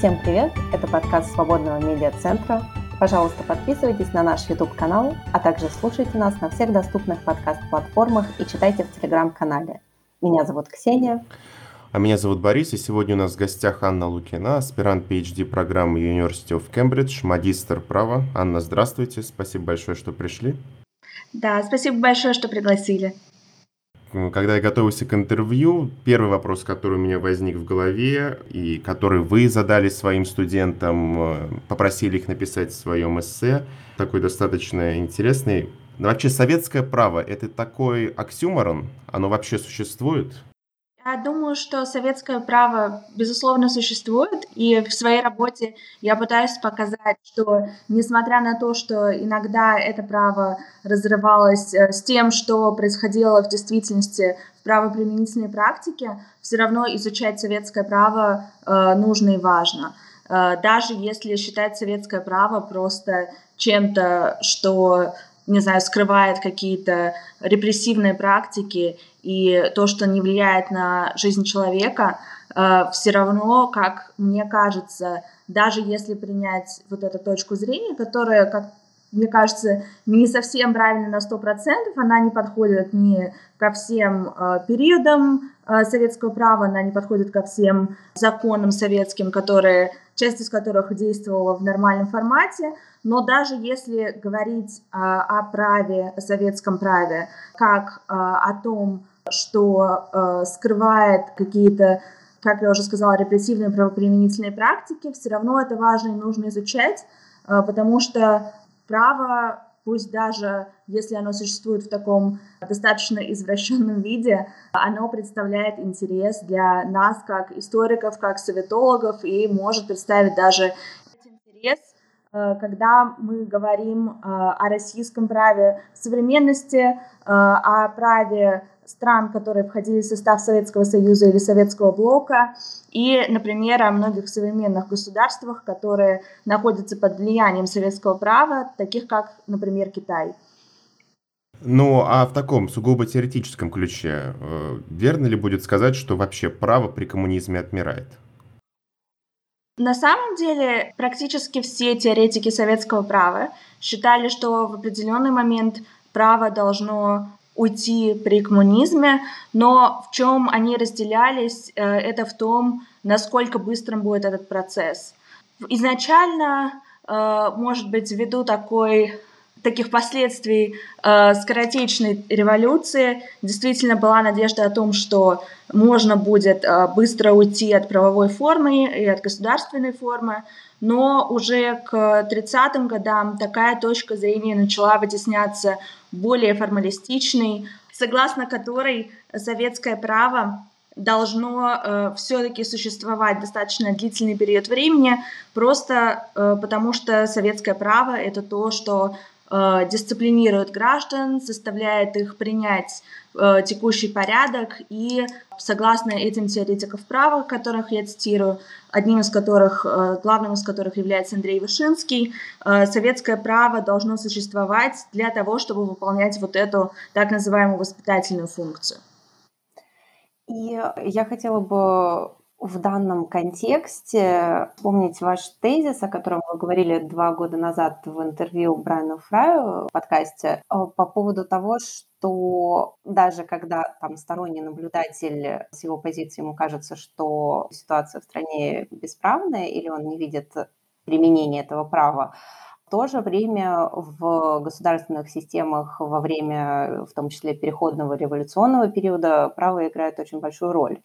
Всем привет! Это подкаст Свободного медиа-центра. Пожалуйста, подписывайтесь на наш YouTube-канал, а также слушайте нас на всех доступных подкаст-платформах и читайте в Телеграм-канале. Меня зовут Ксения. А меня зовут Борис, и сегодня у нас в гостях Анна Лукина, аспирант PhD программы University of Cambridge, магистр права. Анна, здравствуйте, спасибо большое, что пришли. Да, спасибо большое, что пригласили. Когда я готовился к интервью, первый вопрос, который у меня возник в голове, и который вы задали своим студентам, э, попросили их написать в своем эссе, такой достаточно интересный. вообще советское право – это такой оксюморон? Оно вообще существует? Я думаю, что советское право, безусловно, существует, и в своей работе я пытаюсь показать, что несмотря на то, что иногда это право разрывалось э, с тем, что происходило в действительности в правоприменительной практике, все равно изучать советское право э, нужно и важно. Э, даже если считать советское право просто чем-то, что не знаю, скрывает какие-то репрессивные практики и то, что не влияет на жизнь человека, э, все равно, как мне кажется, даже если принять вот эту точку зрения, которая, как мне кажется, не совсем правильно на 100%, она не подходит ни ко всем э, периодам э, советского права, она не подходит ко всем законам советским, которые, часть из которых действовала в нормальном формате, но даже если говорить о праве, о советском праве, как о том, что э, скрывает какие-то как я уже сказала, репрессивные правоприменительные практики, все равно это важно и нужно изучать, э, потому что право, пусть даже если оно существует в таком достаточно извращенном виде, оно представляет интерес для нас как историков, как советологов и может представить даже интерес, э, когда мы говорим э, о российском праве современности, э, о праве стран, которые входили в состав Советского Союза или Советского блока, и, например, о многих современных государствах, которые находятся под влиянием советского права, таких как, например, Китай. Ну, а в таком сугубо теоретическом ключе, э, верно ли будет сказать, что вообще право при коммунизме отмирает? На самом деле, практически все теоретики советского права считали, что в определенный момент право должно уйти при коммунизме, но в чем они разделялись, э, это в том, насколько быстрым будет этот процесс. Изначально, э, может быть, ввиду такой таких последствий э, скоротечной революции действительно была надежда о том, что можно будет э, быстро уйти от правовой формы и от государственной формы, но уже к 30-м годам такая точка зрения начала вытесняться более формалистичной, согласно которой советское право должно э, все-таки существовать достаточно длительный период времени, просто э, потому что советское право это то, что дисциплинирует граждан, заставляет их принять э, текущий порядок и, согласно этим теоретиков права, которых я цитирую, одним из которых, э, главным из которых является Андрей Вышинский, советское право должно существовать для того, чтобы выполнять вот эту так называемую воспитательную функцию. И я хотела бы в данном контексте вспомнить ваш тезис, о котором вы говорили два года назад в интервью Брайану Фраю в подкасте, э, по поводу того, что даже когда там сторонний наблюдатель с его позиции ему кажется, что ситуация в стране бесправная или он не видит применения этого права, в то же время в государственных системах во время, в том числе, переходного революционного периода право играет очень большую роль.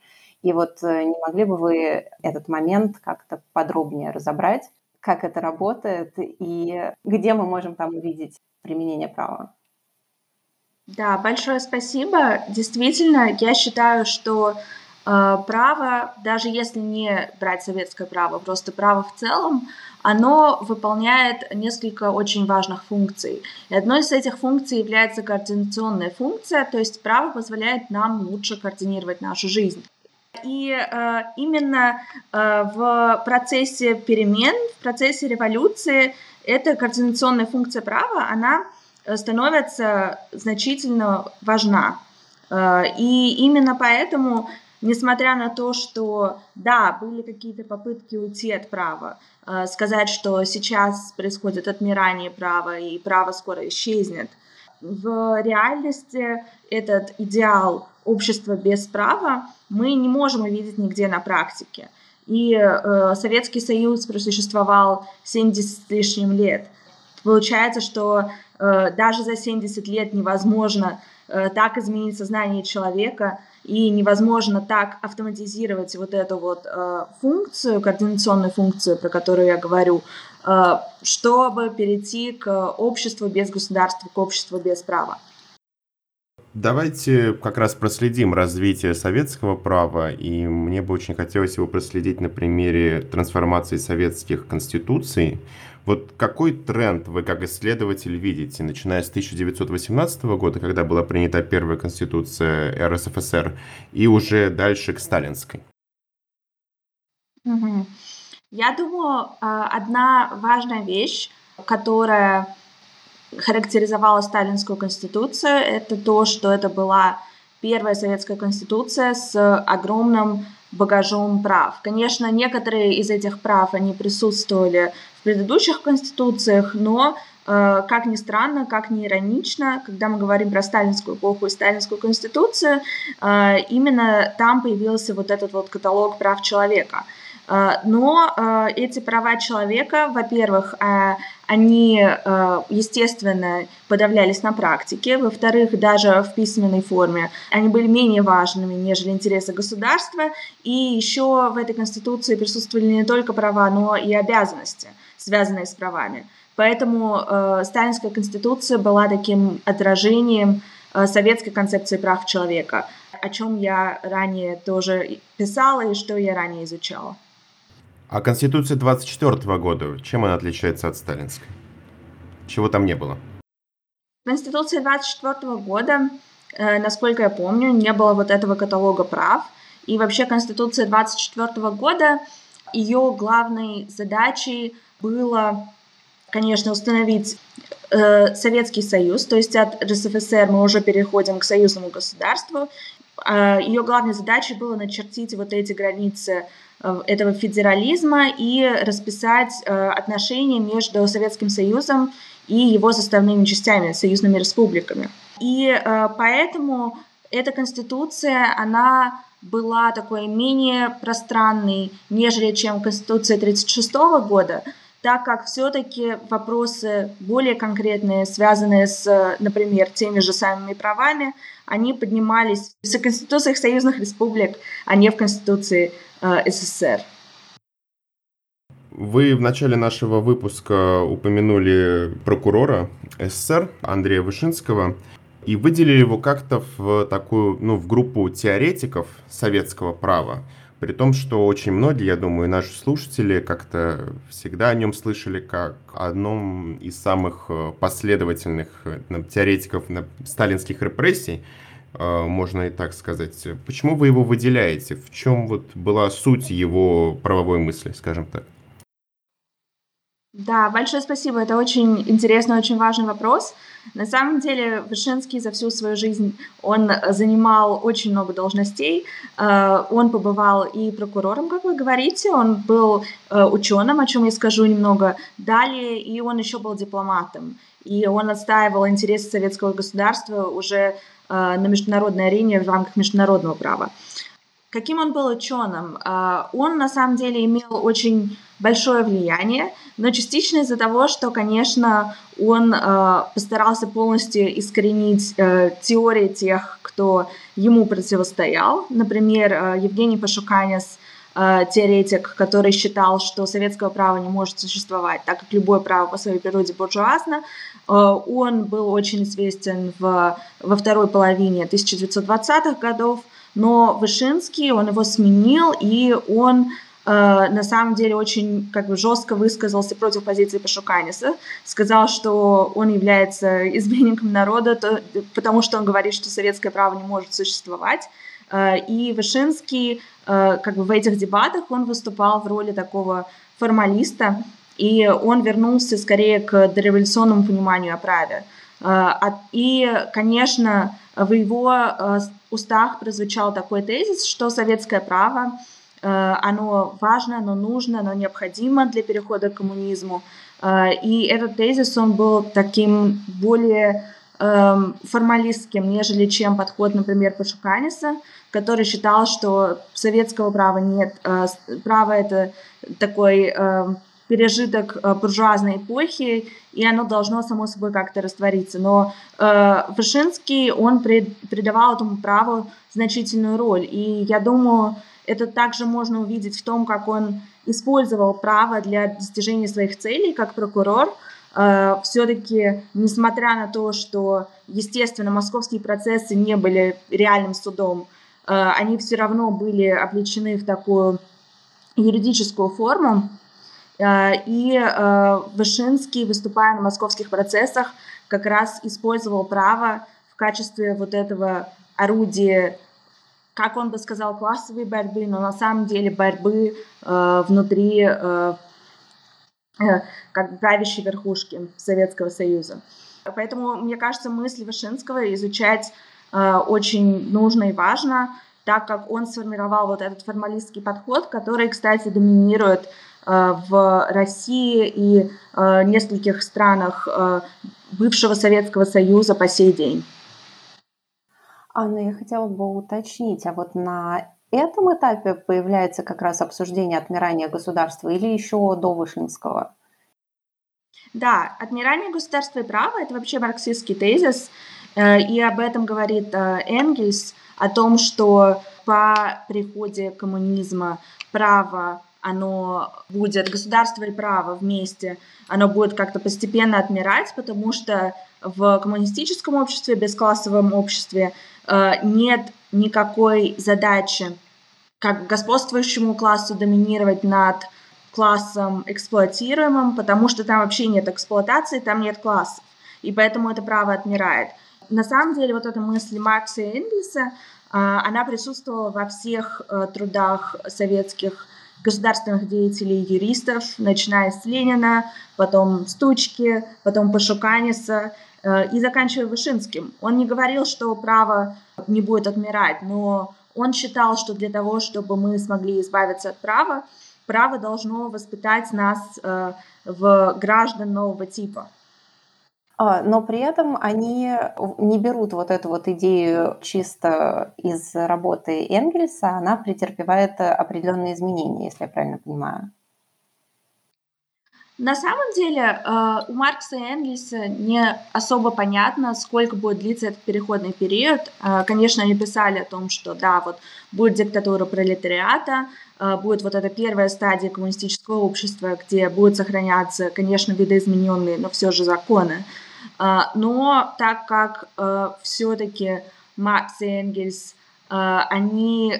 И вот э, не могли бы вы этот момент как-то подробнее разобрать, как это работает и где мы можем там увидеть применение права? Да, большое спасибо. Действительно, я считаю, что э, право, даже если не брать советское право, просто право в целом, оно выполняет несколько очень важных функций. И одной из этих функций является координационная функция, то есть право позволяет нам лучше координировать нашу жизнь. И э, именно э, в процессе перемен, в процессе революции эта координационная функция права, она э, становится значительно важна. Э, и именно поэтому несмотря на то, что, да, были какие-то попытки уйти от права, э, сказать, что сейчас происходит отмирание права, и право скоро исчезнет, в реальности этот идеал общества без права мы не можем увидеть нигде на практике. И э, Советский Союз просуществовал 70 с лишним лет. Получается, что э, даже за 70 лет невозможно э, так изменить сознание человека, и невозможно так автоматизировать вот эту вот э, функцию, координационную функцию, про которую я говорю, э, чтобы перейти к обществу без государства, к обществу без права. Давайте как раз проследим развитие советского права, и мне бы очень хотелось его проследить на примере трансформации советских конституций. Вот какой тренд вы как исследователь видите, начиная с 1918 года, когда была принята первая конституция РСФСР, и уже дальше к сталинской? Я думаю, а, одна важная вещь, которая характеризовала сталинскую конституцию, это то, что это была первая советская конституция с огромным багажом прав. Конечно, некоторые из этих прав, они присутствовали в предыдущих конституциях, но э, как ни странно, как ни иронично, когда мы говорим про сталинскую эпоху и сталинскую конституцию, э, именно там появился вот этот вот каталог прав человека – но э, эти права человека, во-первых, э, они, естественно, подавлялись на практике, во-вторых, даже в письменной форме они были менее важными, нежели интересы государства, и еще в этой Конституции присутствовали не только права, но и обязанности, связанные с правами. Поэтому Сталинская Конституция была таким отражением советской концепции прав человека, о чем я ранее тоже писала и что я ранее изучала. А Конституция 24 года, чем она отличается от сталинской? Чего там не было? Конституция 24 года, э, насколько я помню, не было вот этого каталога прав. И вообще Конституция 24 года, ее главной задачей было, конечно, установить э, Советский Союз, то есть от РСФСР мы уже переходим к союзному государству. Э, ее главной задачей было начертить вот эти границы этого федерализма и расписать э, отношения между Советским Союзом и его составными частями, союзными республиками. И э, поэтому эта конституция, она была такой менее пространной, нежели чем Конституция 1936 года, так как все-таки вопросы более конкретные, связанные с, например, теми же самыми правами, они поднимались в конституциях союзных республик, а не в Конституции э, СССР. Вы в начале нашего выпуска упомянули прокурора СССР Андрея Вышинского и выделили его как-то в такую, ну, в группу теоретиков советского права. При том, что очень многие, я думаю, наши слушатели как-то всегда о нем слышали как одном из самых э, последовательных э, теоретиков сталинских репрессий, можно и так сказать. Почему вы его выделяете? В чем вот была суть его правовой мысли, скажем так? Да, большое спасибо. Это очень интересный, очень важный вопрос. На самом деле Вышинский за всю свою жизнь, он занимал очень много должностей. Э, он побывал и прокурором, как вы говорите, он был э, ученым, о чем я скажу немного далее, и он еще был дипломатом. И он отстаивал интересы советского государства уже на международной арене в рамках международного права. Каким он был ученым? Он на самом деле имел очень большое влияние, но частично из-за того, что, конечно, он э, постарался полностью искоренить э, теории тех, кто ему противостоял. Например, э, Евгений Пашуканис, э, теоретик, который считал, что советского права не может существовать, так как любое право по своей природе буржуазно. Э, он был очень известен в, во второй половине 1920-х годов, но Вышинский, он его сменил, и он Э, на самом деле очень как бы жестко высказался против позиции Пашуканиса, сказал, что он является изменником народа, то, потому что он говорит, что советское право не может существовать. Э, и Вышинский э, как бы в этих дебатах он выступал в роли такого формалиста, и он вернулся скорее к дореволюционному пониманию о праве. И, конечно, в его устах прозвучал такой тезис, что советское право оно важно, оно нужно, оно необходимо для перехода к коммунизму. И этот тезис, он был таким более формалистским, нежели чем подход, например, Пашуканиса, который считал, что советского права нет. Э, право — это такой эм, пережиток э, буржуазной эпохи, и оно должно само собой как-то раствориться. Но э, Вышинский, он придавал этому праву значительную роль. И я думаю, это также можно увидеть в том, как он использовал право для достижения своих целей как прокурор – Э, все-таки, несмотря на то, что, естественно, московские процессы не были реальным судом, э, они все равно были облечены в такую юридическую форму. Э, и Вышинский, выступая на московских процессах, как раз использовал право в качестве вот этого орудия, как он бы сказал, классовой борьбы, но на самом деле борьбы внутри как правящей верхушки Советского Союза. Поэтому, мне кажется, мысли Вышинского изучать э, очень нужно и важно, так как он сформировал вот этот формалистский подход, который, кстати, доминирует э, в России и э, нескольких странах э, бывшего Советского Союза по сей день. Анна, я хотела бы уточнить, а вот на этом этапе появляется как раз обсуждение отмирания государства или еще до Вышинского? Да, отмирание государства и права – это вообще марксистский тезис, э, и об этом говорит э, Энгельс, о том, что по приходе коммунизма право оно будет, государство и право вместе, оно будет как-то постепенно отмирать, потому что в коммунистическом обществе, бесклассовом обществе э, нет никакой задачи как господствующему классу доминировать над классом эксплуатируемым, потому что там вообще нет эксплуатации, там нет классов, и поэтому это право отмирает. На самом деле вот эта мысль Маркса и Энгельса, а, она присутствовала во всех э, трудах советских государственных деятелей, юристов, начиная с Ленина, потом Стучки, потом Пашуканиса э, и заканчивая Вышинским. Он не говорил, что право не будет отмирать, но он считал, что для того, чтобы мы смогли избавиться от права, право должно воспитать нас э, в граждан нового типа. А, но при этом они не берут вот эту вот идею чисто из работы Энгельса, она претерпевает определенные изменения, если я правильно понимаю. На самом деле э, у Маркса и Энгельса не особо понятно, сколько будет длиться этот переходный период. Э, конечно, они писали о том, что да, вот будет диктатура пролетариата, э, будет вот эта первая стадия коммунистического общества, где будут сохраняться, конечно, видоизмененные, но все же законы. Но так как все-таки Маркс и Энгельс, они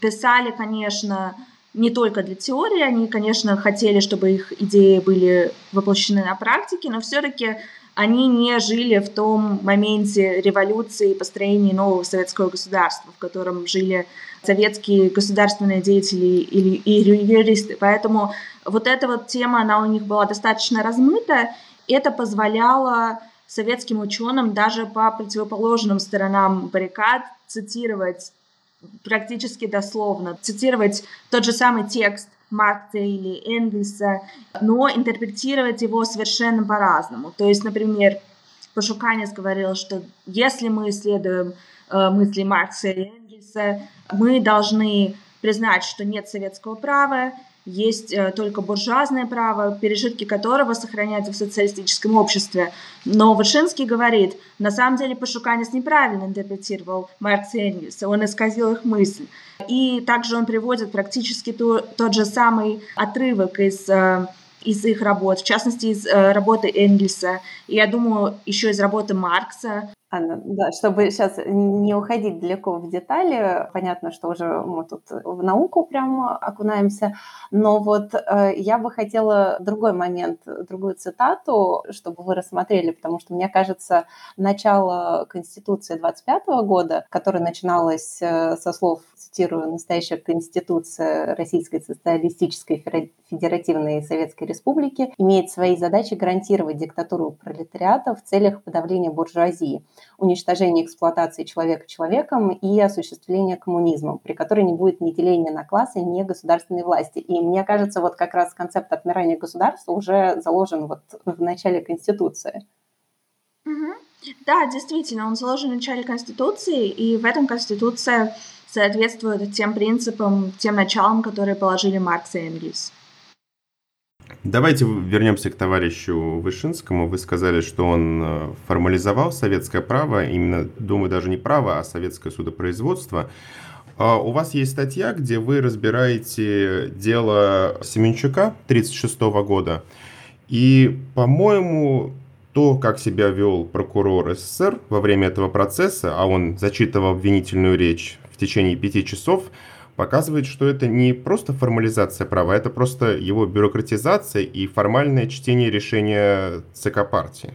писали, конечно, не только для теории, они, конечно, хотели, чтобы их идеи были воплощены на практике, но все-таки они не жили в том моменте революции и построения нового советского государства, в котором жили советские государственные деятели и юристы. Поэтому вот эта вот тема, она у них была достаточно размыта. Это позволяло советским ученым даже по противоположным сторонам баррикад цитировать практически дословно, цитировать тот же самый текст Маркса или Энгельса, но интерпретировать его совершенно по-разному. То есть, например, Пашуканец говорил, что если мы исследуем э, мысли Маркса и Энгельса, мы должны признать, что нет советского права, есть э, только буржуазное право, пережитки которого сохраняются в социалистическом обществе. Но Вышинский говорит, на самом деле Пашуканец неправильно интерпретировал Маркса и Энгельса, он исказил их мысль. И также он приводит практически то, тот же самый отрывок из э, из их работ, в частности, из э, работы Энгельса, и, я думаю, еще из работы Маркса. Анна, да, чтобы сейчас не уходить далеко в детали, понятно, что уже мы тут в науку прям окунаемся, но вот э, я бы хотела другой момент, другую цитату, чтобы вы рассмотрели, потому что мне кажется, начало Конституции 25 года, которое начиналось э, со слов, цитирую, «настоящая Конституция Российской Социалистической Федеративной Советской Республики имеет свои задачи гарантировать диктатуру пролетариата в целях подавления буржуазии, уничтожения эксплуатации человека человеком и осуществления коммунизма, при которой не будет ни деления на классы, ни государственной власти. И мне кажется, вот как раз концепт отмирания государства уже заложен вот в начале Конституции. Да, действительно, он заложен в начале Конституции, и в этом Конституция соответствует тем принципам, тем началам, которые положили Маркс и Энгельс. Давайте вернемся к товарищу Вышинскому. Вы сказали, что он э, формализовал советское право, именно, думаю, даже не право, а советское судопроизводство. А у вас есть статья, где вы разбираете дело Семенчука 1936 года. И, по-моему, то, как себя вел прокурор СССР во время этого процесса, а он зачитывал обвинительную речь в течение пяти часов, показывает, что это не просто формализация права, это просто его бюрократизация и формальное чтение решения ЦК партии.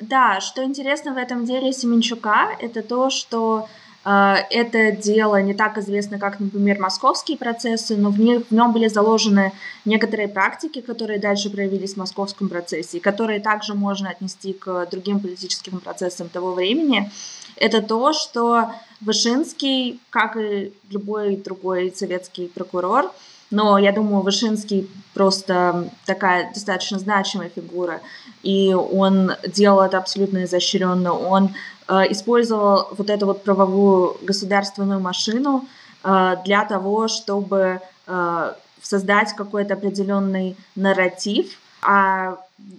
Да, что интересно в этом деле Семенчука, это то, что э, это дело не так известно, как, например, московские процессы, но в, них, в нем были заложены некоторые практики, которые дальше проявились в московском процессе, и которые также можно отнести к другим политическим процессам того времени. Это то, что Вышинский, как и любой другой советский прокурор, но я думаю, Вышинский просто такая достаточно значимая фигура, и он делал это абсолютно изощренно. Он э, использовал вот эту вот правовую государственную машину э, для того, чтобы э, создать какой-то определенный нарратив о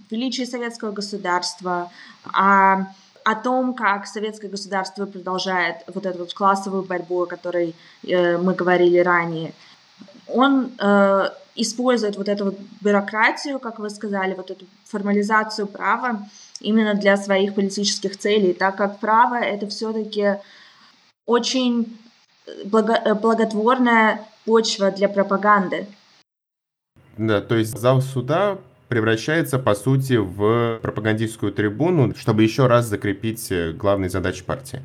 величии советского государства, о о том, как советское государство продолжает вот эту вот классовую борьбу, о которой э, мы говорили ранее. Он э, использует вот эту вот бюрократию, как вы сказали, вот эту формализацию права именно для своих политических целей, так как право это все-таки очень благо, э, благотворная почва для пропаганды. Да, то есть зал суда превращается, по сути, в пропагандистскую трибуну, чтобы еще раз закрепить э, главные задачи партии.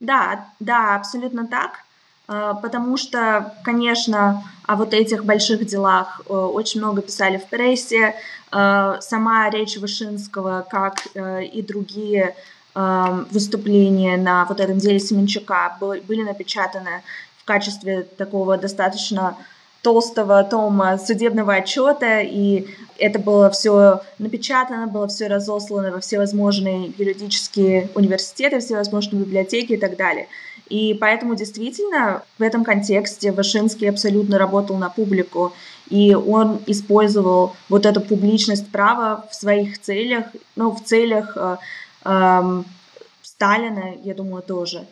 Да, да, абсолютно так. Э, потому что, конечно, о вот этих больших делах э, очень много писали в прессе. Сама речь Вышинского, как и другие выступления на вот этом деле Семенчука были напечатаны в качестве такого достаточно толстого тома судебного отчета, и это было все напечатано, было все разослано во всевозможные юридические университеты, всевозможные библиотеки и так далее. И поэтому действительно в этом контексте Вашинский абсолютно работал на публику, и он использовал вот эту публичность права в своих целях, ну, в целях э, э, Сталина, я думаю, тоже.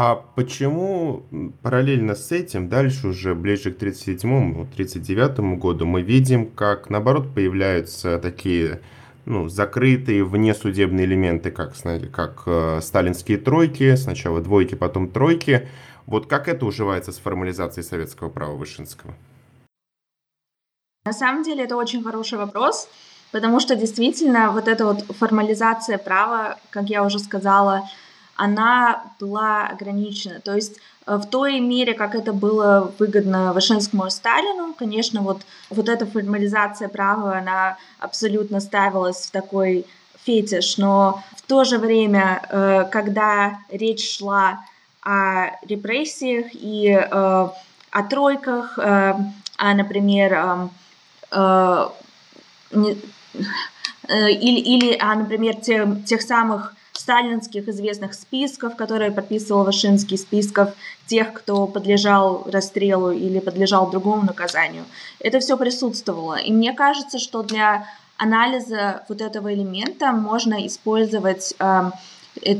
А почему параллельно с этим, дальше уже ближе к 37-му, 39-му году, мы видим, как наоборот появляются такие ну, закрытые внесудебные элементы, как, знаете, как э, сталинские тройки, сначала двойки, потом тройки. Вот как это уживается с формализацией советского права Вышинского? На самом деле это очень хороший вопрос, потому что действительно вот эта вот формализация права, как я уже сказала, она была ограничена. То есть э, в той мере, как это было выгодно Вышинскому и Сталину, конечно, вот, вот эта формализация права, она абсолютно ставилась в такой фетиш, но в то же время, э, когда речь шла о репрессиях и э, о тройках, о, например, или, или о, например, тех, тех самых сталинских известных списков, которые подписывал Вашинский, списков тех, кто подлежал расстрелу или подлежал другому наказанию. Это все присутствовало. И мне кажется, что для анализа вот этого элемента можно использовать э,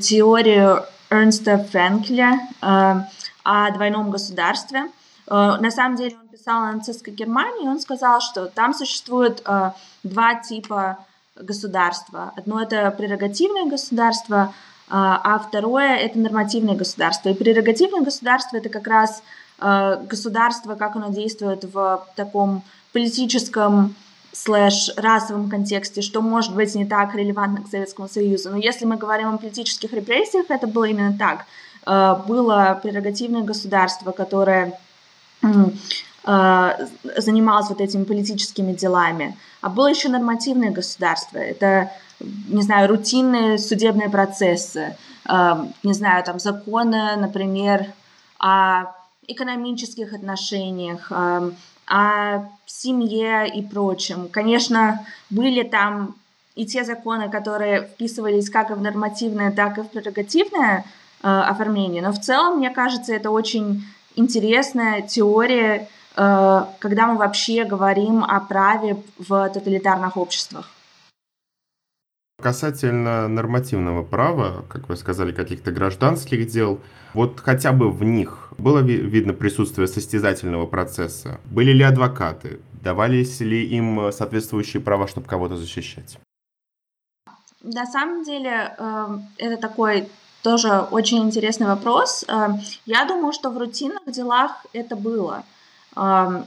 теорию Эрнста Френкеля э, о двойном государстве. Э, на самом деле он писал о нацистской Германии, и он сказал, что там существует э, два типа государства. Одно это прерогативное государство, а второе это нормативное государство. И прерогативное государство это как раз государство, как оно действует в таком политическом слэш расовом контексте, что может быть не так релевантно к Советскому Союзу. Но если мы говорим о политических репрессиях, это было именно так. Было прерогативное государство, которое занималось вот этими политическими делами. А было еще нормативное государство. Это, не знаю, рутинные судебные процессы, не знаю, там законы, например, о экономических отношениях, о семье и прочем. Конечно, были там и те законы, которые вписывались как в нормативное, так и в прерогативное оформление. Но в целом, мне кажется, это очень интересная теория, когда мы вообще говорим о праве в тоталитарных обществах. Касательно нормативного права, как вы сказали, каких-то гражданских дел, вот хотя бы в них было видно присутствие состязательного процесса? Были ли адвокаты? Давались ли им соответствующие права, чтобы кого-то защищать? На самом деле, эм, это такой тоже очень интересный вопрос. Эм, я думаю, что в рутинных делах это было –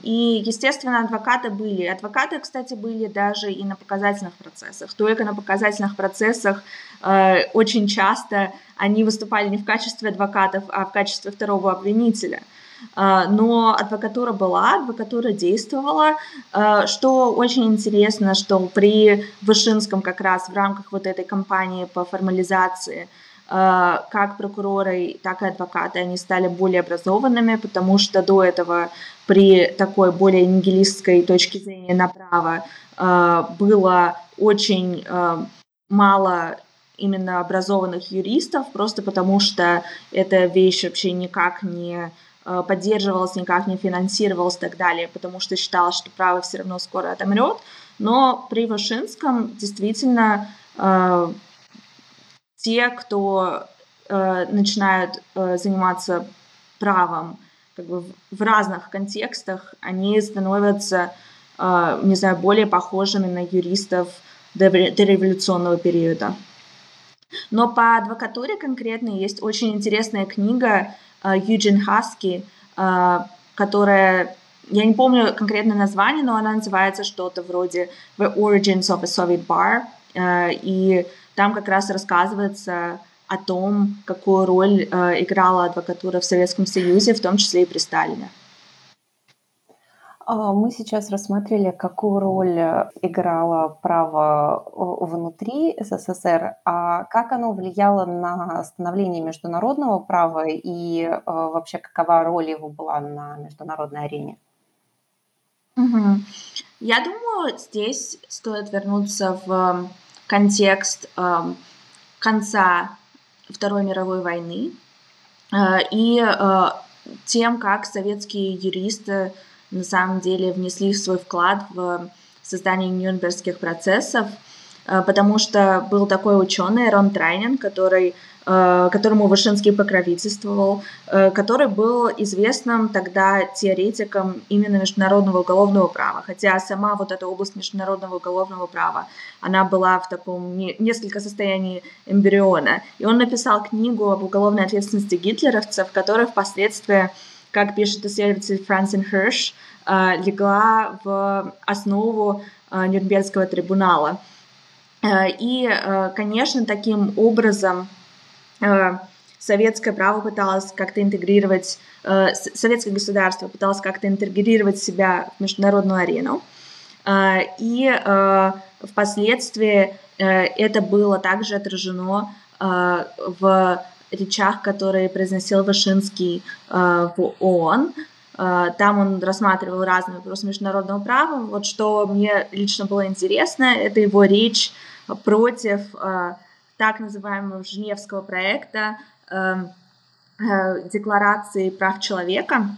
и, естественно, адвокаты были. Адвокаты, кстати, были даже и на показательных процессах. Только на показательных процессах э, очень часто они выступали не в качестве адвокатов, а в качестве второго обвинителя. Э, но адвокатура была, адвокатура действовала. Э, что очень интересно, что при Вышинском как раз в рамках вот этой кампании по формализации как прокуроры, так и адвокаты, они стали более образованными, потому что до этого при такой более нигилистской точке зрения на право э, было очень э, мало именно образованных юристов, просто потому что эта вещь вообще никак не поддерживалась, никак не финансировалась и так далее, потому что считалось, что право все равно скоро отомрет. Но при Вышинском действительно те, кто начинают заниматься правом, как бы в разных контекстах они становятся, а, не знаю, более похожими на юристов дореволюционного периода. Но по адвокатуре конкретно есть очень интересная книга а, Юджин Хаски, а, которая я не помню конкретное название, но она называется что-то вроде The Origins of a Soviet Bar. И там как раз рассказывается о том, какую роль э, играла адвокатура в Советском Союзе, в том числе и при Сталине. А, мы сейчас рассмотрели, какую роль э, играло право внутри СССР, а как оно влияло на становление международного права и э, вообще какова роль его была на международной арене? Угу. Я думаю, здесь стоит вернуться в контекст э, конца Второй мировой войны э, и э, тем, как советские юристы на самом деле внесли свой вклад в создание Нюрнбергских процессов, э, потому что был такой ученый Рон Трайнин, который которому Вышинский покровительствовал, э, который был известным тогда теоретиком именно международного уголовного права. Хотя сама вот эта область международного уголовного права, она была в таком несколько состоянии эмбриона. И он написал книгу об уголовной ответственности гитлеровцев, которая впоследствии, как пишет исследователь Франсин Херш, э, легла в основу Нюрнбергского трибунала. И, конечно, таким образом Э, советское право пыталось как-то интегрировать, э, советское государство пыталось как-то интегрировать себя в международную арену. Э, и впоследствии это было также отражено в речах, которые произносил Вышинский в ООН. Там он рассматривал разные вопросы международного права. Вот что мне лично было интересно, это его речь против так называемого Женевского проекта эм, э, Декларации прав человека,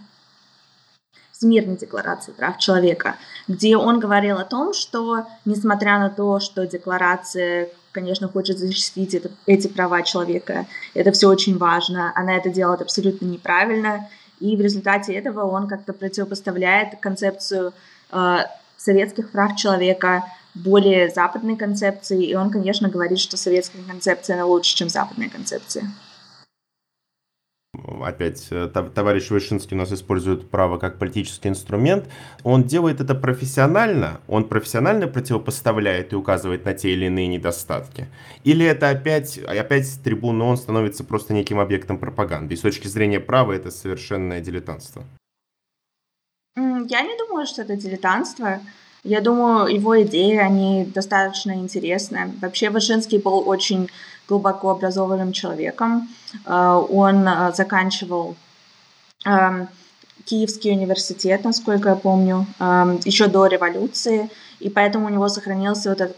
Всемирной декларации прав человека, где он говорил о том, что несмотря на то, что декларация, конечно, хочет защитить это, эти права человека, это все очень важно, она это делает абсолютно неправильно, и в результате этого он как-то противопоставляет концепцию э, советских прав человека более западной концепции, и он, конечно, говорит, что советская концепция она лучше, чем западная концепция опять э, товарищ Вышинский у нас использует право как политический инструмент, он делает это профессионально, он профессионально противопоставляет и указывает на те или иные недостатки? Или это опять, опять с трибуны он становится просто неким объектом пропаганды? И с точки зрения права это совершенное дилетантство? Я не думаю, что это дилетантство. Я думаю, его идеи, они достаточно интересны. Вообще Вышинский был очень глубоко образованным человеком. Э, он э, заканчивал эм, Киевский университет, насколько я помню, эм, еще до революции и поэтому у него сохранился вот этот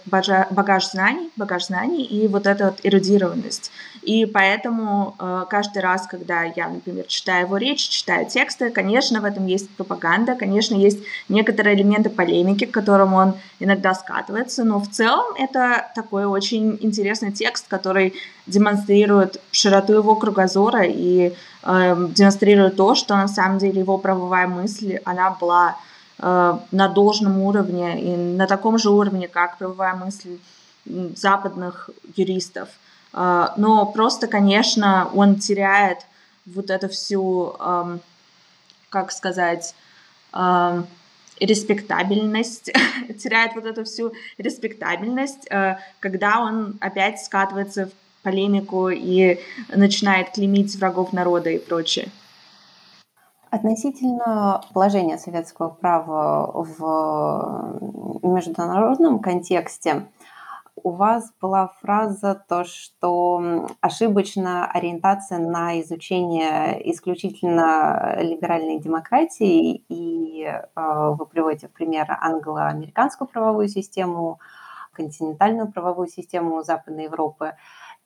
багаж знаний, багаж знаний и вот эта вот эрудированность. И поэтому э, каждый раз, когда я, например, читаю его речь, читаю тексты, конечно, в этом есть пропаганда, конечно, есть некоторые элементы полемики, к которым он иногда скатывается, но в целом это такой очень интересный текст, который демонстрирует широту его кругозора и э, демонстрирует то, что на самом деле его правовая мысль, она была на должном уровне и на таком же уровне, как правовая мысль западных юристов. Э, но просто, конечно, он теряет вот эту всю, эм, как сказать, эм, респектабельность, теряет вот эту всю респектабельность, э, когда он опять скатывается в полемику и начинает клеймить врагов народа и прочее. Относительно положения советского права в международном контексте, у вас была фраза то, что ошибочна ориентация на изучение исключительно либеральной демократии, и э, вы приводите в пример англо-американскую правовую систему, континентальную правовую систему Западной Европы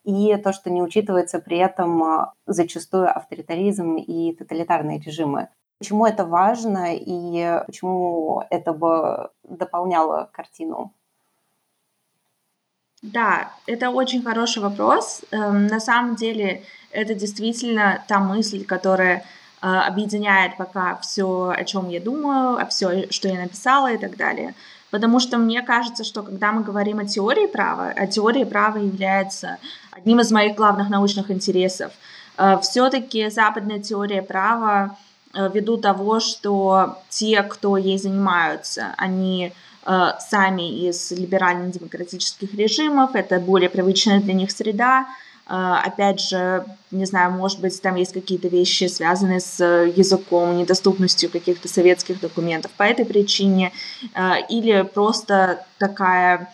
и то, что не учитывается при этом а, зачастую авторитаризм и тоталитарные режимы. Почему это важно и почему это бы дополняло картину? Да, это очень хороший вопрос. Эм, на самом деле это действительно та мысль, которая а, объединяет пока все, о чем я думаю, все, что я написала и так далее. Потому что мне кажется, что когда мы говорим о теории права, а теория права является одним из моих главных научных интересов, э, все-таки западная теория права э, ввиду того, что те, кто ей занимаются, они э, сами из либерально-демократических режимов, это более привычная для них среда, опять же, не знаю, может быть, там есть какие-то вещи, связанные с языком, недоступностью каких-то советских документов по этой причине, а, или просто такая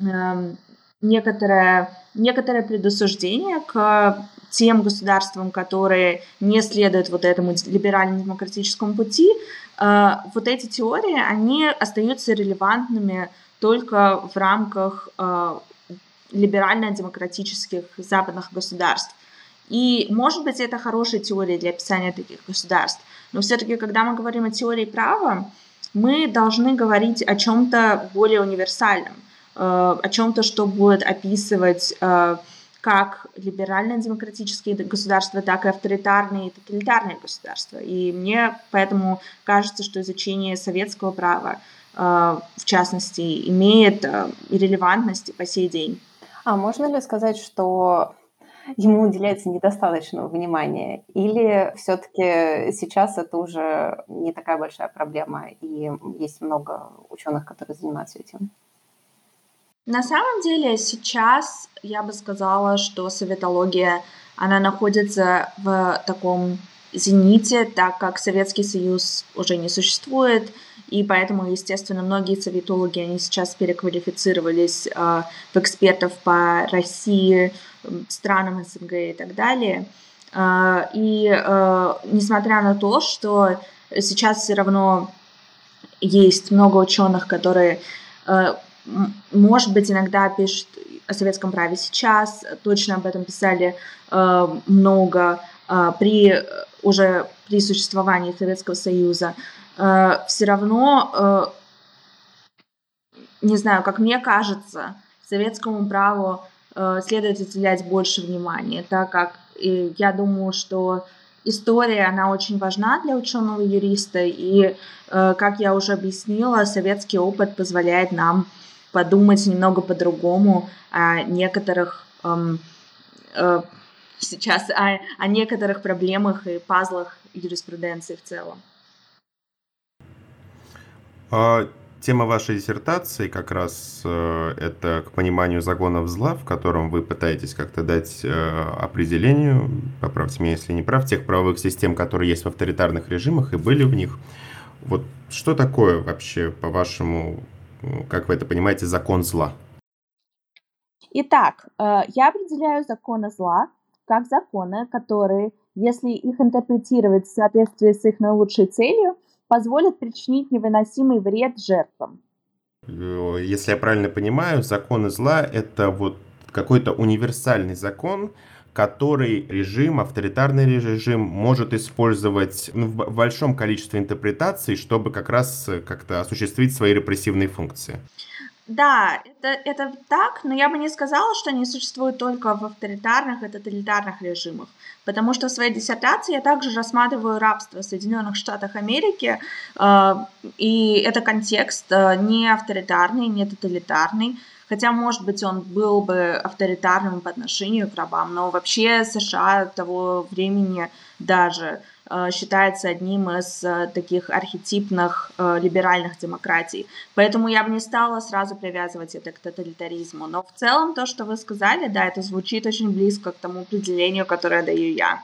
эм, некоторое, некоторое предосуждение к тем государствам, которые не следуют вот этому либерально-демократическому пути, а, вот эти теории, они остаются релевантными только в рамках либерально-демократических западных государств. И, может быть, это хорошая теория для описания таких государств. Но все-таки, когда мы говорим о теории права, мы должны говорить о чем-то более универсальном, э, о чем-то, что будет описывать э, как либерально-демократические государства, так и авторитарные и тоталитарные государства. И мне поэтому кажется, что изучение советского права, э, в частности, имеет релевантность по сей день. А можно ли сказать, что ему уделяется недостаточного внимания? Или все-таки сейчас это уже не такая большая проблема, и есть много ученых, которые занимаются этим? На самом деле сейчас я бы сказала, что советология, она находится в таком зените, так как Советский Союз уже не существует, и поэтому, естественно, многие советологи, они сейчас переквалифицировались э, в экспертов по России, странам СНГ и так далее. Э, и э, несмотря на то, что сейчас все равно есть много ученых, которые, может быть, иногда пишут о советском праве сейчас, точно об этом писали много при уже при существовании Советского Союза. Э, все равно, э, не знаю, как мне кажется, советскому праву э, следует уделять больше внимания, так как я думаю, что история, она очень важна для ученого юриста, и, э, как я уже объяснила, советский опыт позволяет нам подумать немного по-другому о некоторых эм, э, сейчас о, о некоторых проблемах и пазлах юриспруденции в целом. А, тема вашей диссертации как раз э, это к пониманию законов зла, в котором вы пытаетесь как-то дать э, определению, поправьте меня, если не прав, тех правовых систем, которые есть в авторитарных режимах и были в них. Вот что такое вообще, по-вашему, как вы это понимаете, закон зла? Итак, э, я определяю законы зла как законы, которые, если их интерпретировать в соответствии с их наилучшей целью, позволят причинить невыносимый вред жертвам. Э, если я правильно понимаю, законы зла — это вот какой-то универсальный закон, который режим, авторитарный режим может использовать ну, в большом количестве интерпретаций, чтобы как раз э, как-то осуществить свои репрессивные функции. Да, это, это так, но я бы не сказала, что они существуют только в авторитарных и тоталитарных режимах, потому что в своей диссертации я также рассматриваю рабство в Соединенных Штатах Америки, э, и это контекст э, не авторитарный, не тоталитарный, хотя, может быть, он был бы авторитарным по отношению к рабам, но вообще США того времени даже считается одним из э, таких архетипных э, либеральных демократий. Поэтому я бы не стала сразу привязывать это к тоталитаризму. Но в целом то, что вы сказали, да, это звучит очень близко к тому определению, которое даю я.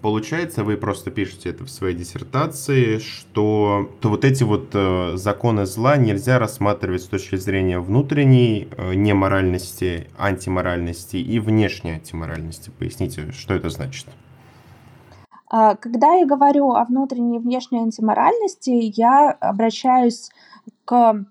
Получается, вы просто пишете это в своей диссертации, что то вот эти вот э, законы зла нельзя рассматривать с точки зрения внутренней э, неморальности, антиморальности и внешней антиморальности. Поясните, что это значит? А, когда я говорю о внутренней и внешней антиморальности, я обращаюсь к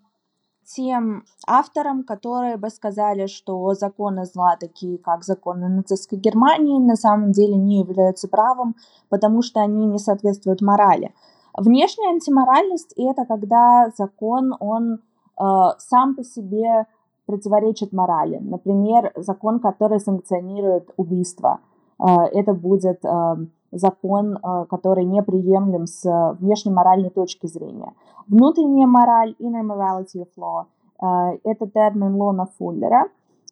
тем авторам, которые бы сказали, что законы зла, такие как законы нацистской Германии, на самом деле не являются правом, потому что они не соответствуют морали. Внешняя антиморальность – это когда закон, он э, сам по себе противоречит морали. Например, закон, который санкционирует убийство. Э, это будет э, закон, э, который неприемлем с внешней моральной точки зрения. Внутренняя мораль, inner morality of law, э, это термин Лона Фуллера,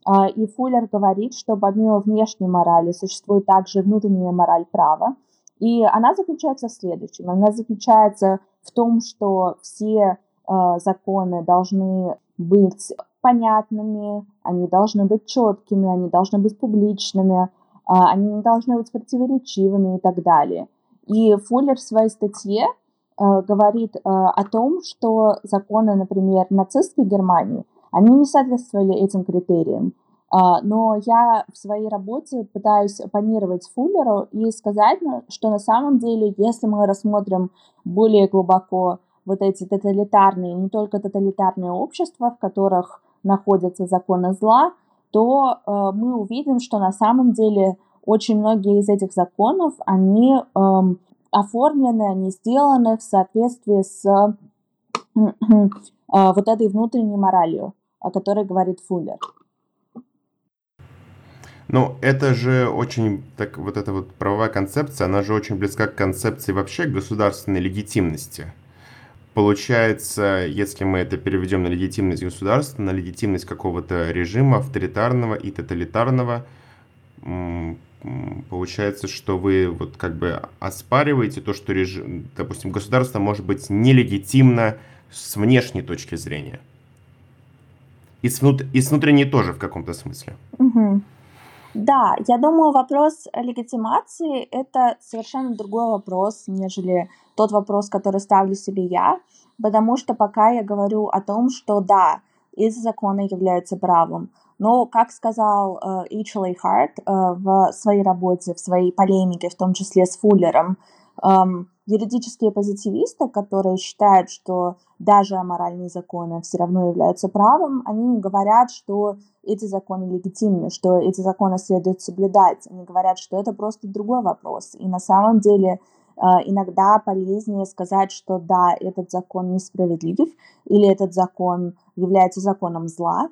э, и Фуллер говорит, что помимо внешней морали существует также внутренняя мораль права, и она заключается в следующем. Она заключается в том, что все законы должны быть понятными, они должны быть четкими, они должны быть публичными, они не должны быть противоречивыми и так далее. И Фуллер в своей статье э, говорит э, о том, что законы, например, нацистской Германии, они не соответствовали этим критериям. Uh, но я в своей работе пытаюсь оппонировать Фуллеру и сказать, ну, что на самом деле, если мы рассмотрим более глубоко вот эти тоталитарные, не только тоталитарные общества, в которых находятся законы зла, то э, мы увидим, что на самом деле очень многие из этих законов, они э, оформлены, они сделаны в соответствии с э, вот этой внутренней моралью, о которой говорит Фуллер. Ну, это же очень, так вот эта вот правовая концепция, она же очень близка к концепции вообще государственной легитимности. Получается, если мы это переведем на легитимность государства, на легитимность какого-то режима авторитарного и тоталитарного, получается, что вы вот как бы оспариваете то, что режим, допустим, государство может быть нелегитимно с внешней точки зрения. И с, внут... и с внутренней тоже в каком-то смысле. Угу. Да, я думаю, вопрос легитимации – это совершенно другой вопрос, нежели тот вопрос, который ставлю себе я, потому что пока я говорю о том, что да, эти законы являются правом, но, как сказал э, H.L.A. Харт э, в своей работе, в своей полемике, в том числе с Фуллером, эм, юридические позитивисты, которые считают, что даже аморальные законы все равно являются правом, они говорят, что эти законы легитимны, что эти законы следует соблюдать. Они говорят, что это просто другой вопрос. И на самом деле э, иногда полезнее сказать, что да, этот закон несправедлив, или этот закон является законом зла,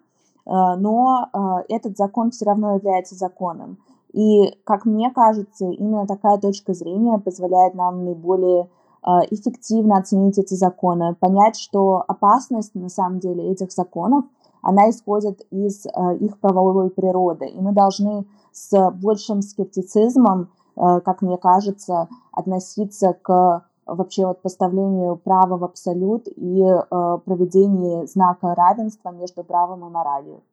Э, но э, этот закон все равно является законом. И, как мне кажется, именно такая точка зрения позволяет нам наиболее а, эффективно оценить эти законы, понять, что опасность на самом деле этих законов, она исходит из а, их правовой природы, и мы должны с большим скептицизмом, а, как мне кажется, относиться к вообще вот поставлению права в абсолют и проведению знака равенства между правом и моралью.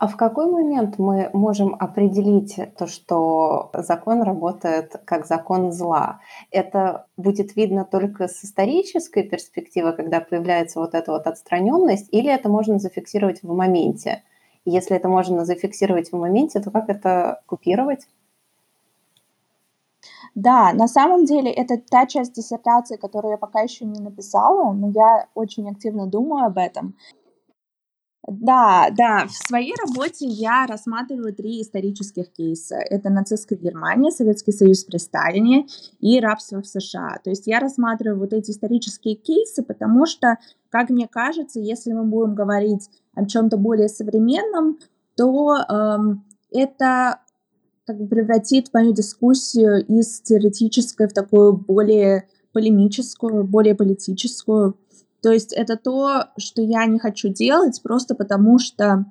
А в какой момент мы можем определить то, что закон работает как закон зла? Это будет видно только с исторической перспективы, когда появляется вот эта вот отстраненность, или это можно зафиксировать в моменте? Если это можно зафиксировать в моменте, то как это купировать? Да, на самом деле это та часть диссертации, которую я пока еще не написала, но я очень активно думаю об этом. Да, да, в своей работе я рассматриваю три исторических кейса. Это нацистская Германия, Советский Союз при Сталине и рабство в США. То есть я рассматриваю вот эти исторические кейсы, потому что, как мне кажется, если мы будем говорить о чем-то более современном, то эм, это как бы превратит мою дискуссию из теоретической в такую более полемическую, более политическую. То есть это то, что я не хочу делать, просто потому что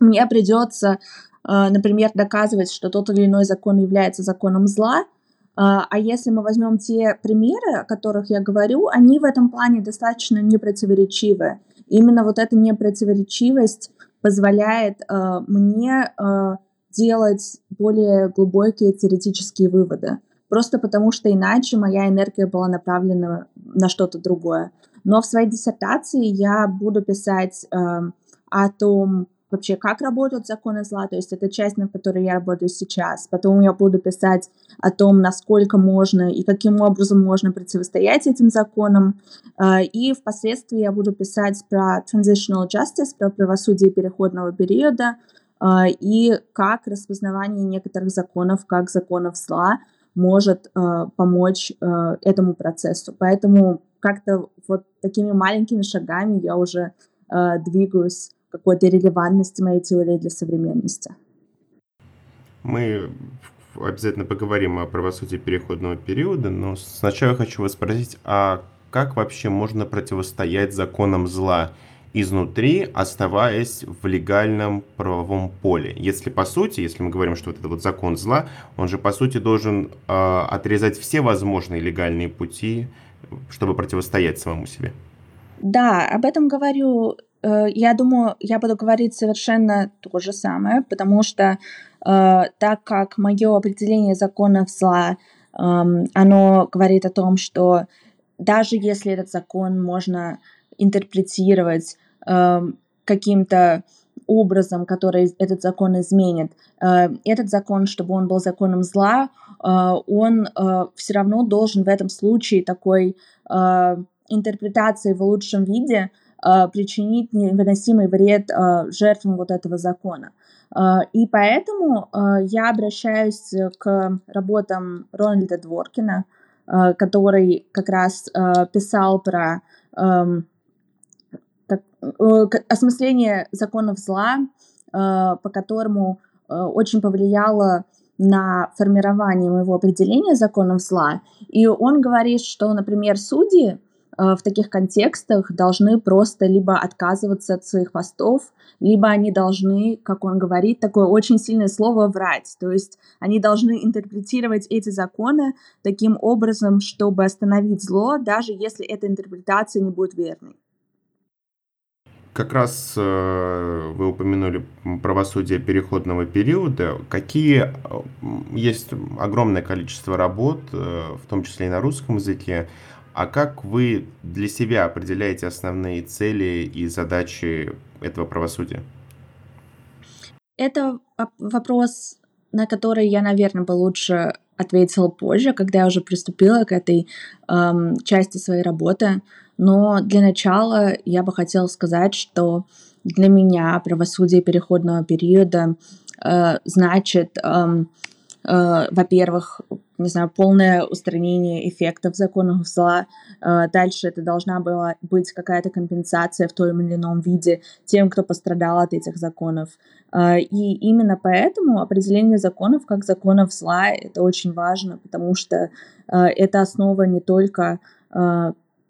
мне придется, э, например, доказывать, что тот или иной закон является законом зла, э, а если мы возьмем те примеры, о которых я говорю, они в этом плане достаточно непротиворечивы. Именно вот эта непротиворечивость позволяет э, мне делать более глубокие теоретические выводы. Просто потому что иначе моя энергия была направлена на что-то другое. Но в своей диссертации я буду писать э, о том, вообще, как работают законы зла, то есть это часть, над которой я работаю сейчас. Потом я буду писать о том, насколько можно и каким образом можно противостоять этим законам. Э, и впоследствии я буду писать про transitional justice, про правосудие переходного периода, и как распознавание некоторых законов, как законов зла, может э, помочь э, этому процессу. Поэтому как-то вот такими маленькими шагами я уже двигаюсь к какой-то релевантности моей теории для современности. Мы обязательно поговорим о правосудии переходного периода, но сначала хочу вас спросить, а как вообще можно противостоять законам зла? Изнутри, оставаясь в легальном правовом поле. Если по сути, если мы говорим, что вот этот вот закон зла, он же по сути должен э, отрезать все возможные легальные пути, чтобы противостоять самому себе. Да, об этом говорю. Э, я думаю, я буду говорить совершенно то же самое, потому что э, так как мое определение законов зла, э, оно говорит о том, что даже если этот закон можно интерпретировать каким-то образом, который этот закон изменит. Э, этот закон, чтобы он был законом зла, э, он э, все равно должен в этом случае такой интерпретации в лучшем виде причинить невыносимый вред жертвам вот этого закона. И поэтому я обращаюсь к работам Рональда Дворкина, который как раз писал про эм, так, э, осмысление законов зла, э, по которому э, очень повлияло на формирование моего определения законов зла. И он говорит, что, например, судьи в таких контекстах должны просто либо отказываться от своих постов, либо они должны, как он говорит, такое очень сильное слово врать. То есть они должны интерпретировать эти законы таким образом, чтобы остановить зло, даже если эта интерпретация не будет верной. Как раз э, вы упомянули правосудие переходного периода. Какие э, есть огромное количество работ, э, в том числе и на русском языке. А как вы для себя определяете основные цели и задачи этого правосудия? Это вопрос, на который я, наверное, бы лучше ответила позже, когда я уже приступила к этой эм, части своей работы. Но для начала я бы хотела сказать, что для меня правосудие переходного периода э, значит, э, э, во-первых, не знаю, полное устранение эффектов законов зла. Э, дальше это должна была быть какая-то компенсация в том или ином виде тем, кто пострадал от этих законов. Э, и именно поэтому определение законов как законов зла это очень важно, потому что э, это основа не только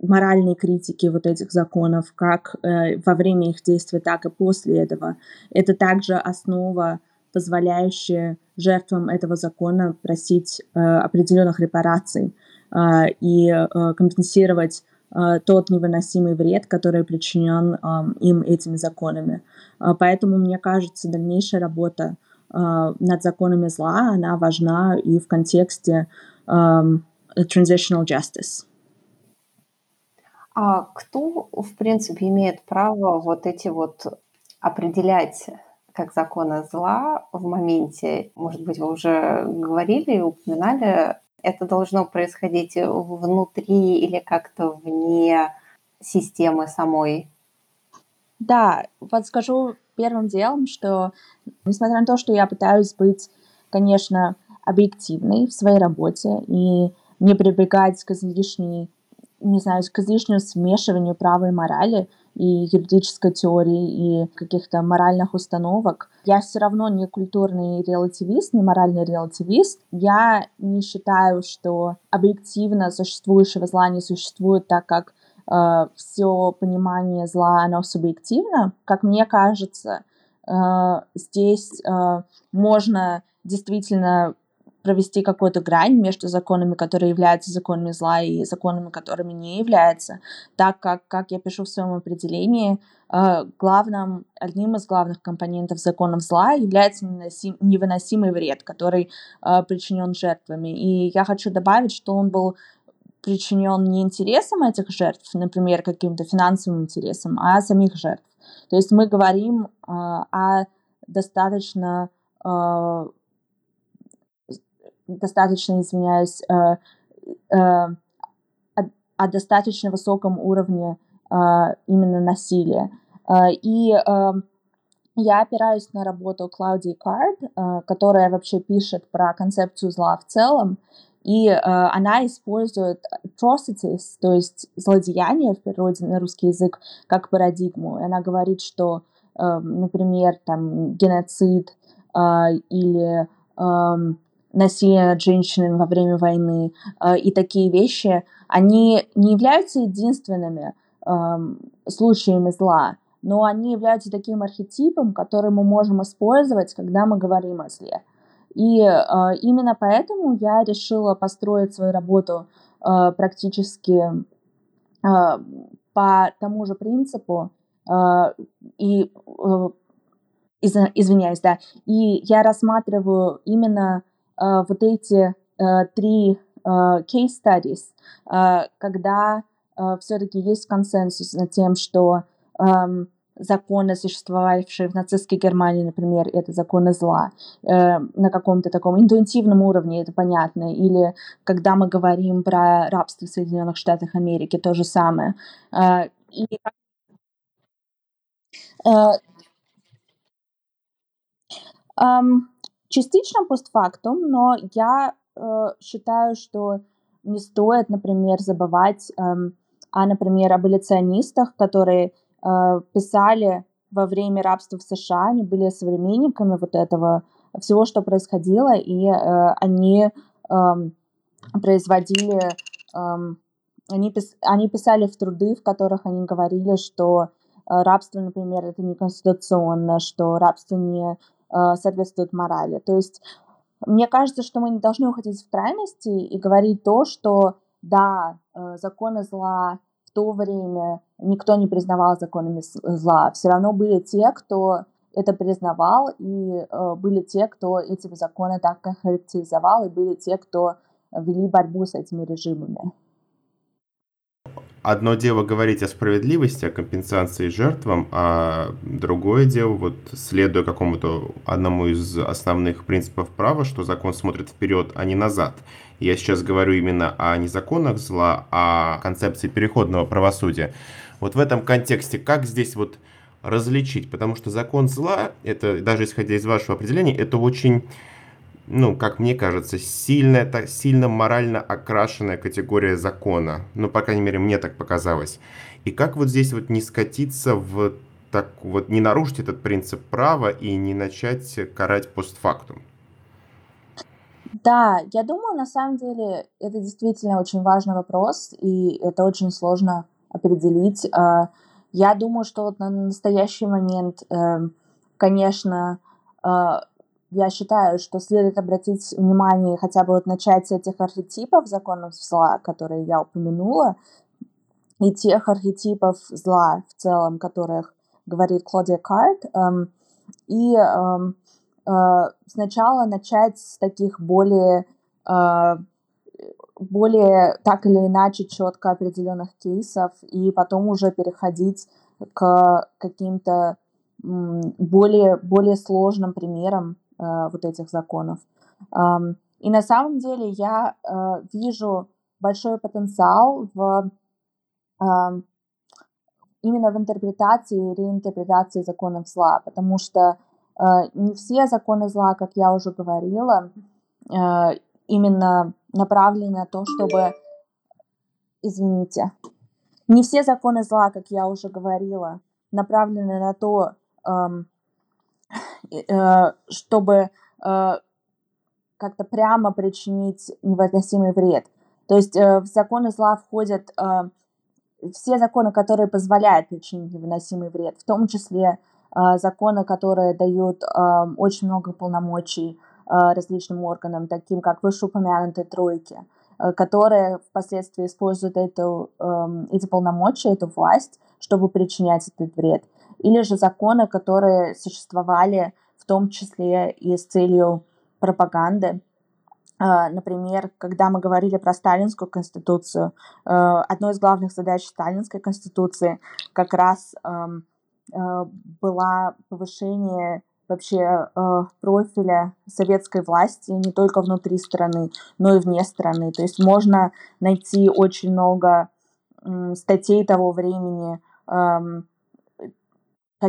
моральной критики вот этих законов, как во время их действия, так и после этого. Это также основа позволяющая жертвам этого закона просить э, определенных репараций э, и э, компенсировать э, тот невыносимый вред, который причинен э, им этими законами. Э, поэтому, мне кажется, дальнейшая работа э, над законами зла, она важна и в контексте э, transitional justice. А кто, в принципе, имеет право вот эти вот определять как закона зла в моменте, может быть, вы уже говорили и упоминали, это должно происходить внутри или как-то вне системы самой? Да, вот скажу первым делом, что несмотря на то, что я пытаюсь быть, конечно, объективной в своей работе и не прибегать к излишней, не знаю, к излишнему смешиванию права и морали, и юридической теории, и каких-то моральных установок. Я все равно не культурный релативист, не моральный релативист. Я не считаю, что объективно существующего зла не существует, так как э, все понимание зла, оно субъективно. Как мне кажется, э, здесь э, можно действительно провести какую-то грань между законами, которые являются законами зла, и законами, которыми не являются, так как, как я пишу в своем определении, э, главным, одним из главных компонентов законов зла является невыносим, невыносимый вред, который э, причинен жертвами. И я хочу добавить, что он был причинен не интересам этих жертв, например, каким-то финансовым интересам, а самих жертв. То есть мы говорим э, о достаточно достаточно, извиняюсь, э, э, о, достаточно высоком уровне э, именно насилия. Э, и э, я опираюсь на работу Клаудии Кард, которая вообще пишет про концепцию зла в целом, и она использует atrocities, то есть злодеяния в переводе на русский язык, как парадигму. И она говорит, что, например, там геноцид или э, насилие над женщинами во время войны э, и такие вещи, они не являются единственными э, случаями зла, но они являются таким архетипом, который мы можем использовать, когда мы говорим о зле. И э, именно поэтому я решила построить свою работу э, практически э, по тому же принципу э, и э, извиняюсь, да, и я рассматриваю именно вот эти э, три э, case studies, когда все-таки есть консенсус над тем, что эм, законы, существовавшие в нацистской Германии, например, это законы зла, э, на каком-то таком интуитивном уровне, это понятно, или когда мы говорим про рабство в Соединенных Штатах Америки, то же самое. Э, и, э, э, Частично постфактум, но я э, считаю, что не стоит, например, забывать э, о, например, аболиционистах, которые э, писали во время рабства в США, они были современниками вот этого всего, что происходило, и э, они э, производили, э, они, пис, они писали в труды, в которых они говорили, что э, рабство, например, это не конституционно, что рабство не соответствует морали. То есть мне кажется, что мы не должны уходить в крайности и говорить то, что да, э, законы зла в то время никто не признавал законами зла. Все равно были те, кто это признавал, и э, были те, кто эти законы так характеризовал, и были те, кто вели борьбу с этими режимами. Одно дело говорить о справедливости, о компенсации жертвам, а другое дело, вот следуя какому-то одному из основных принципов права, что закон смотрит вперед, а не назад. Я сейчас говорю именно о не законах зла, о концепции переходного правосудия. Вот в этом контексте как здесь вот различить? Потому что закон зла, это даже исходя из вашего определения, это очень ну, как мне кажется, сильная, так, сильно морально окрашенная категория закона. Ну, по крайней мере, мне так показалось. И как вот здесь вот не скатиться в так вот, не нарушить этот принцип права и не начать карать постфактум? Да, я думаю, на самом деле это действительно очень важный вопрос, и это очень сложно определить. А, я думаю, что вот на настоящий момент, эм, конечно, а, я считаю, что следует обратить внимание хотя бы вот начать с этих архетипов законов зла, которые я упомянула, и тех архетипов зла в целом, которых говорит Клодия Карт, эм, и эм, э, сначала начать с таких более э, более так или иначе четко определенных кейсов, и потом уже переходить к каким-то более, более сложным примерам вот этих законов. И на самом деле я э, вижу большой потенциал в э, именно в интерпретации и реинтерпретации законов зла, потому что э, не все законы зла, как я уже говорила, э, именно направлены на то, чтобы, извините, не все законы зла, как я уже говорила, направлены на то, эм, э, чтобы э, как-то прямо причинить невыносимый вред. То есть э, в законы зла входят э, все законы, которые позволяют причинить невыносимый вред, в том числе э, законы, которые дают э, очень много полномочий э, различным органам, таким как вышеупомянутые тройки, э, которые впоследствии используют эту, э, эти полномочия, эту власть, чтобы причинять этот вред. Или же законы, которые существовали в том числе и с целью пропаганды, а, например, когда мы говорили про Сталинскую конституцию, э, одной из главных задач Сталинской конституции как раз э, была повышение вообще э, профиля советской власти не только внутри страны, но и вне страны. То есть можно найти очень много статей того времени,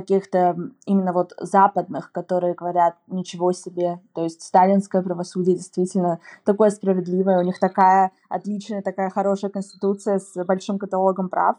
каких-то именно вот западных, которые говорят ничего себе, то есть сталинское правосудие действительно такое справедливое, у них такая отличная, такая хорошая конституция с большим каталогом прав.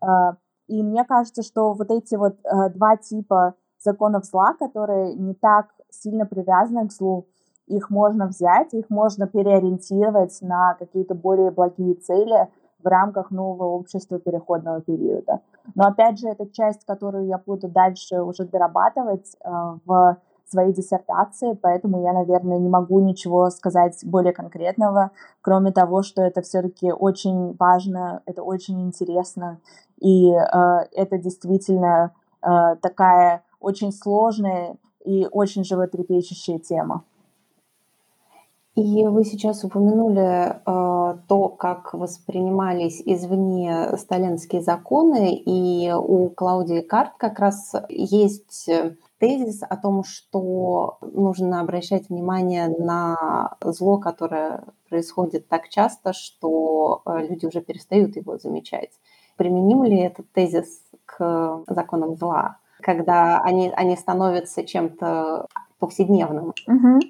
А, и мне кажется, что вот эти вот а, два типа законов зла, которые не так сильно привязаны к злу, их можно взять, их можно переориентировать на какие-то более благие цели – в рамках нового общества переходного периода. Но опять же, это часть, которую я буду дальше уже дорабатывать э, в своей диссертации, поэтому я, наверное, не могу ничего сказать более конкретного, кроме того, что это все-таки очень важно, это очень интересно, и э, это действительно э, такая очень сложная и очень животрепещущая тема. И вы сейчас упомянули э, то, как воспринимались извне сталинские законы, и у Клаудии Карт как раз есть тезис о том, что нужно обращать внимание на зло, которое происходит так часто, что э, люди уже перестают его замечать. Применим ли этот тезис к законам зла, когда они, они становятся чем-то повседневным? Угу.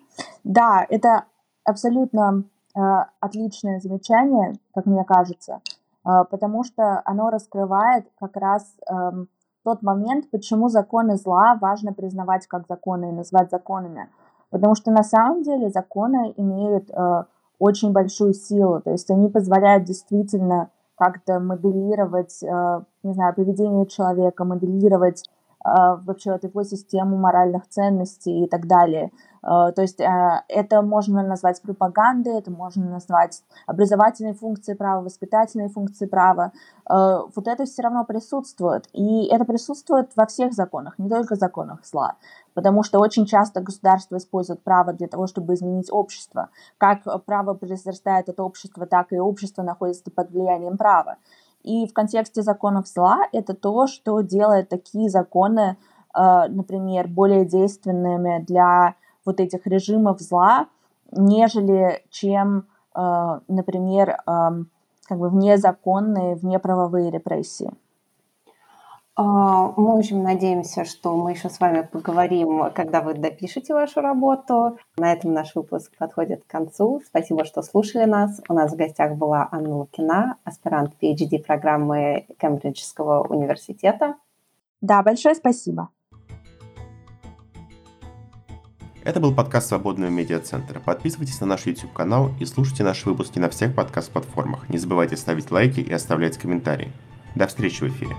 Да, это абсолютно э, отличное замечание, как мне кажется, э, потому что оно раскрывает как раз э, тот момент, почему законы зла важно признавать как законы и назвать законами. Потому что на самом деле законы имеют э, очень большую силу, то есть они позволяют действительно как-то моделировать, э, не знаю, поведение человека, моделировать э, вообще вот его систему моральных ценностей и так далее. Э, то есть э, это можно назвать пропагандой, это можно назвать образовательной функцией права, воспитательной функцией права. Э, вот это все равно присутствует. И это присутствует во всех законах, не только законах зла. Потому что очень часто государство использует право для того, чтобы изменить общество. Как право произрастает от общества, так и общество находится под влиянием права. И в контексте законов зла это то, что делает такие законы, например, более действенными для вот этих режимов зла, нежели чем, э, например, э, как бы внезаконные, внеправовые репрессии. А, мы очень надеемся, что мы еще с вами поговорим, когда вы допишете вашу работу. На этом наш выпуск подходит к концу. Спасибо, что слушали нас. У нас в гостях была Анна Лукина, аспирант PhD программы Кембриджского университета. Да, большое спасибо. Это был подкаст Свободного медиацентра. Подписывайтесь на наш YouTube-канал и слушайте наши выпуски на всех подкаст-платформах. Не забывайте ставить лайки и оставлять комментарии. До встречи в эфире.